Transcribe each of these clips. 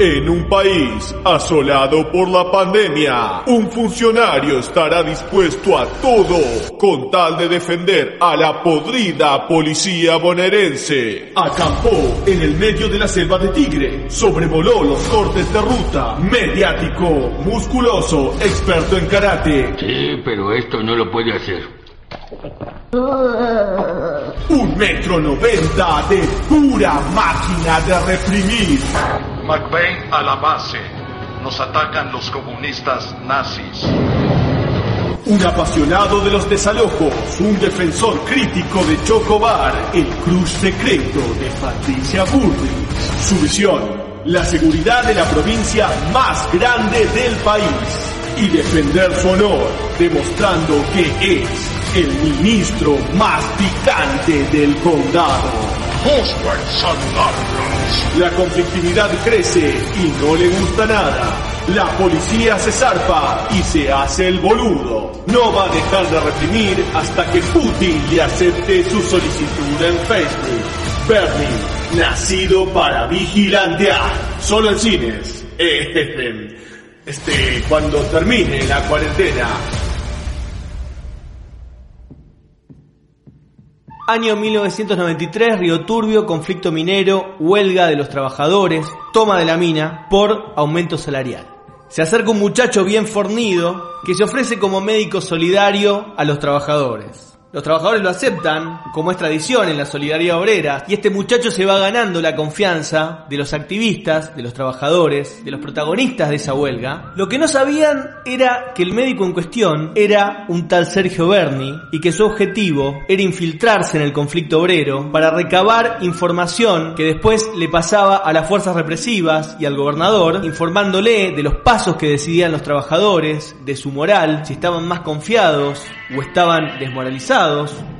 En un país asolado por la pandemia, un funcionario estará dispuesto a todo con tal de defender a la podrida policía bonaerense. Acampó en el medio de la selva de Tigre, sobrevoló los cortes de ruta, mediático, musculoso, experto en karate. Sí, pero esto no lo puede hacer. Un metro noventa de pura máquina de reprimir. McBain a la base. Nos atacan los comunistas nazis. Un apasionado de los desalojos, un defensor crítico de Chocobar, el cruz secreto de Patricia Burris. Su visión, la seguridad de la provincia más grande del país. Y defender su honor, demostrando que es el ministro más picante del condado. La conflictividad crece y no le gusta nada. La policía se zarpa y se hace el boludo. No va a dejar de reprimir hasta que Putin le acepte su solicitud en Facebook. Bernie, nacido para vigilantear. Solo en cines. Este, cuando termine la cuarentena. Año 1993, Río Turbio, conflicto minero, huelga de los trabajadores, toma de la mina por aumento salarial. Se acerca un muchacho bien fornido que se ofrece como médico solidario a los trabajadores. Los trabajadores lo aceptan, como es tradición en la solidaridad obrera, y este muchacho se va ganando la confianza de los activistas, de los trabajadores, de los protagonistas de esa huelga. Lo que no sabían era que el médico en cuestión era un tal Sergio Berni y que su objetivo era infiltrarse en el conflicto obrero para recabar información que después le pasaba a las fuerzas represivas y al gobernador, informándole de los pasos que decidían los trabajadores, de su moral, si estaban más confiados o estaban desmoralizados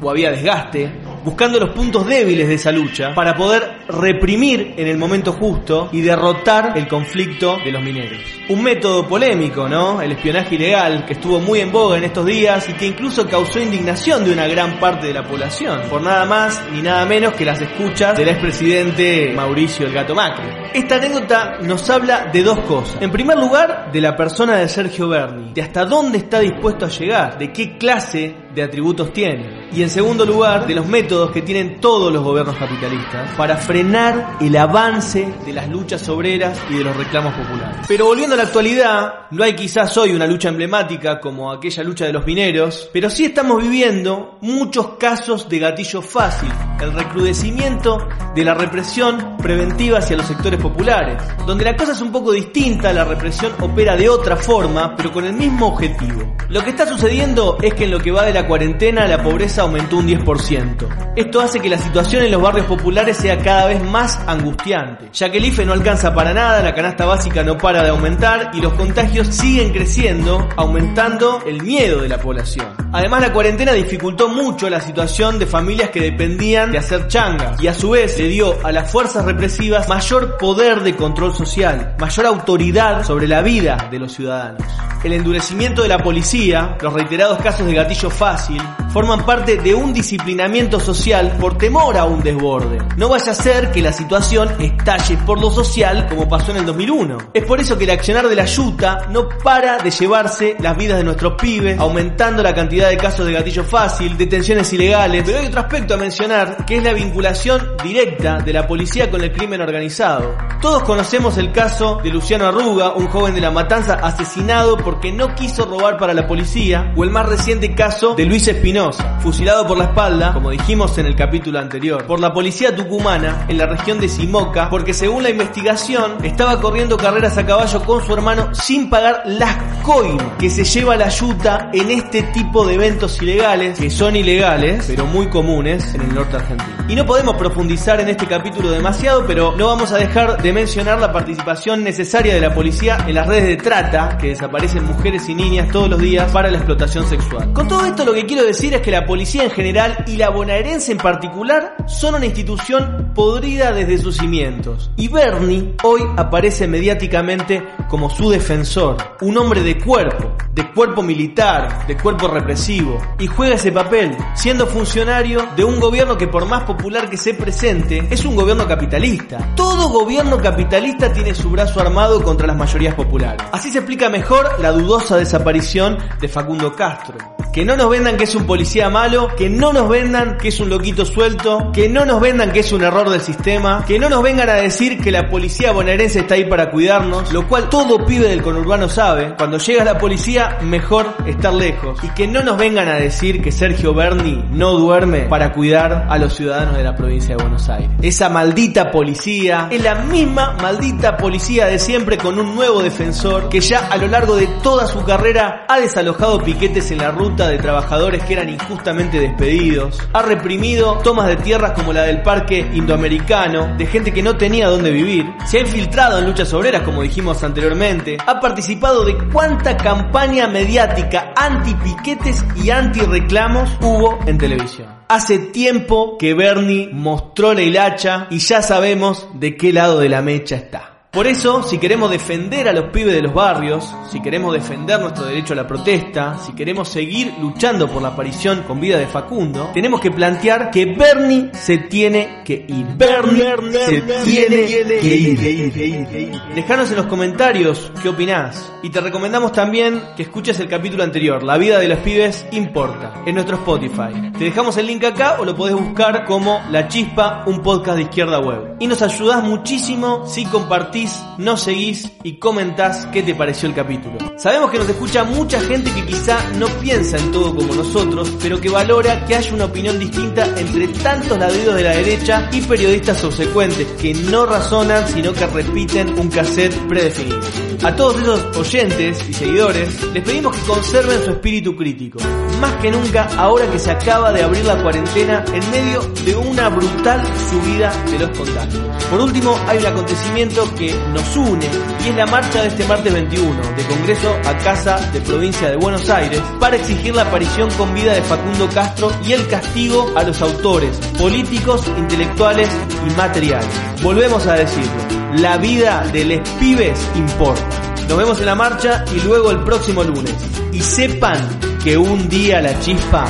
o había desgaste, buscando los puntos débiles de esa lucha para poder reprimir en el momento justo y derrotar el conflicto de los mineros. Un método polémico, ¿no? El espionaje ilegal que estuvo muy en boga en estos días y que incluso causó indignación de una gran parte de la población, por nada más ni nada menos que las escuchas del expresidente Mauricio el Gato Macri. Esta anécdota nos habla de dos cosas. En primer lugar, de la persona de Sergio Berni, de hasta dónde está dispuesto a llegar, de qué clase de atributos tiene. Y en segundo lugar, de los métodos que tienen todos los gobiernos capitalistas para frenar el avance de las luchas obreras y de los reclamos populares. Pero volviendo a la actualidad, no hay quizás hoy una lucha emblemática como aquella lucha de los mineros, pero sí estamos viviendo muchos casos de gatillo fácil, el recrudecimiento de la represión preventiva hacia los sectores populares, donde la cosa es un poco distinta, la represión opera de otra forma, pero con el mismo objetivo. Lo que está sucediendo es que en lo que va de la cuarentena la pobreza aumentó un 10%. Esto hace que la situación en los barrios populares sea cada vez más angustiante, ya que el IFE no alcanza para nada, la canasta básica no para de aumentar y los contagios siguen creciendo, aumentando el miedo de la población. Además la cuarentena dificultó mucho la situación de familias que dependían de hacer changas y a su vez le dio a las fuerzas represivas mayor poder de control social, mayor autoridad sobre la vida de los ciudadanos. El endurecimiento de la policía, los reiterados casos de gatillo fácil, forman parte de un disciplinamiento social por temor a un desborde. No vaya a ser que la situación estalle por lo social como pasó en el 2001. Es por eso que el accionar de la yuta no para de llevarse las vidas de nuestros pibes, aumentando la cantidad de casos de gatillo fácil, detenciones ilegales, pero hay otro aspecto a mencionar que es la vinculación directa de la policía con el crimen organizado. Todos conocemos el caso de Luciano Arruga, un joven de la matanza asesinado porque no quiso robar para la policía, o el más reciente caso de Luis Espinosa, fusilado por la espalda, como dijimos en el capítulo anterior, por la policía tucumana en la región de Simoca, porque según la investigación estaba corriendo carreras a caballo con su hermano sin pagar las coimas que se lleva la yuta en este tipo de eventos ilegales, que son ilegales, pero muy comunes en el norte argentino. Y no podemos profundizar en este capítulo demasiado, pero no vamos a dejar de mencionar la participación necesaria de la policía en las redes de trata que desaparecen mujeres y niñas todos los días para la explotación sexual. Con todo esto lo que quiero decir es que la policía en general y la bonaerense en particular son una institución podrida desde sus cimientos. Y Bernie hoy aparece mediáticamente como su defensor, un hombre de cuerpo, de cuerpo militar, de cuerpo represivo, y juega ese papel, siendo funcionario de un gobierno que por más popular que se presente, es un gobierno capitalista. Todo gobierno capitalista tiene su brazo armado contra las mayorías populares. Así se explica mejor la dudosa desaparición de Facundo Castro. Que no nos vendan que es un policía malo, que no nos vendan que es un loquito suelto, que no nos vendan que es un error del sistema, que no nos vengan a decir que la policía bonaerense está ahí para cuidarnos, lo cual todo pibe del conurbano sabe. Cuando llega la policía, mejor estar lejos. Y que no nos vengan a decir que Sergio Berni no duerme para cuidar a los ciudadanos de la provincia de Buenos Aires. Esa maldita policía es la misma maldita policía de siempre con un nuevo defensor que ya a lo largo de toda su carrera ha desalojado piquetes en la ruta de trabajadores que eran injustamente despedidos, ha reprimido tomas de tierras como la del parque indoamericano, de gente que no tenía dónde vivir, se ha infiltrado en luchas obreras como dijimos anteriormente, ha participado de cuánta campaña mediática anti-piquetes y anti-reclamos hubo en televisión. Hace tiempo que Bernie mostró la hilacha y ya sabemos de qué lado de la mecha está. Por eso, si queremos defender a los pibes de los barrios, si queremos defender nuestro derecho a la protesta, si queremos seguir luchando por la aparición con vida de Facundo, tenemos que plantear que Bernie se tiene que ir. Bernie se tiene que ir. Dejanos en los comentarios qué opinás. Y te recomendamos también que escuches el capítulo anterior, La vida de los pibes importa, en nuestro Spotify. Te dejamos el link acá o lo podés buscar como La Chispa, un podcast de izquierda web. Y nos ayudás muchísimo si compartís nos seguís y comentás qué te pareció el capítulo. Sabemos que nos escucha mucha gente que quizá no piensa en todo como nosotros, pero que valora que haya una opinión distinta entre tantos ladridos de la derecha y periodistas subsecuentes que no razonan sino que repiten un cassette predefinido. A todos esos oyentes y seguidores les pedimos que conserven su espíritu crítico, más que nunca ahora que se acaba de abrir la cuarentena en medio de una brutal subida de los contagios. Por último, hay un acontecimiento nos une y es la marcha de este martes 21 de Congreso a Casa de Provincia de Buenos Aires para exigir la aparición con vida de Facundo Castro y el castigo a los autores políticos, intelectuales y materiales. Volvemos a decirlo, la vida de les pibes importa. Nos vemos en la marcha y luego el próximo lunes. Y sepan que un día la chispa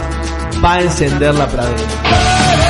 va a encender la pradera.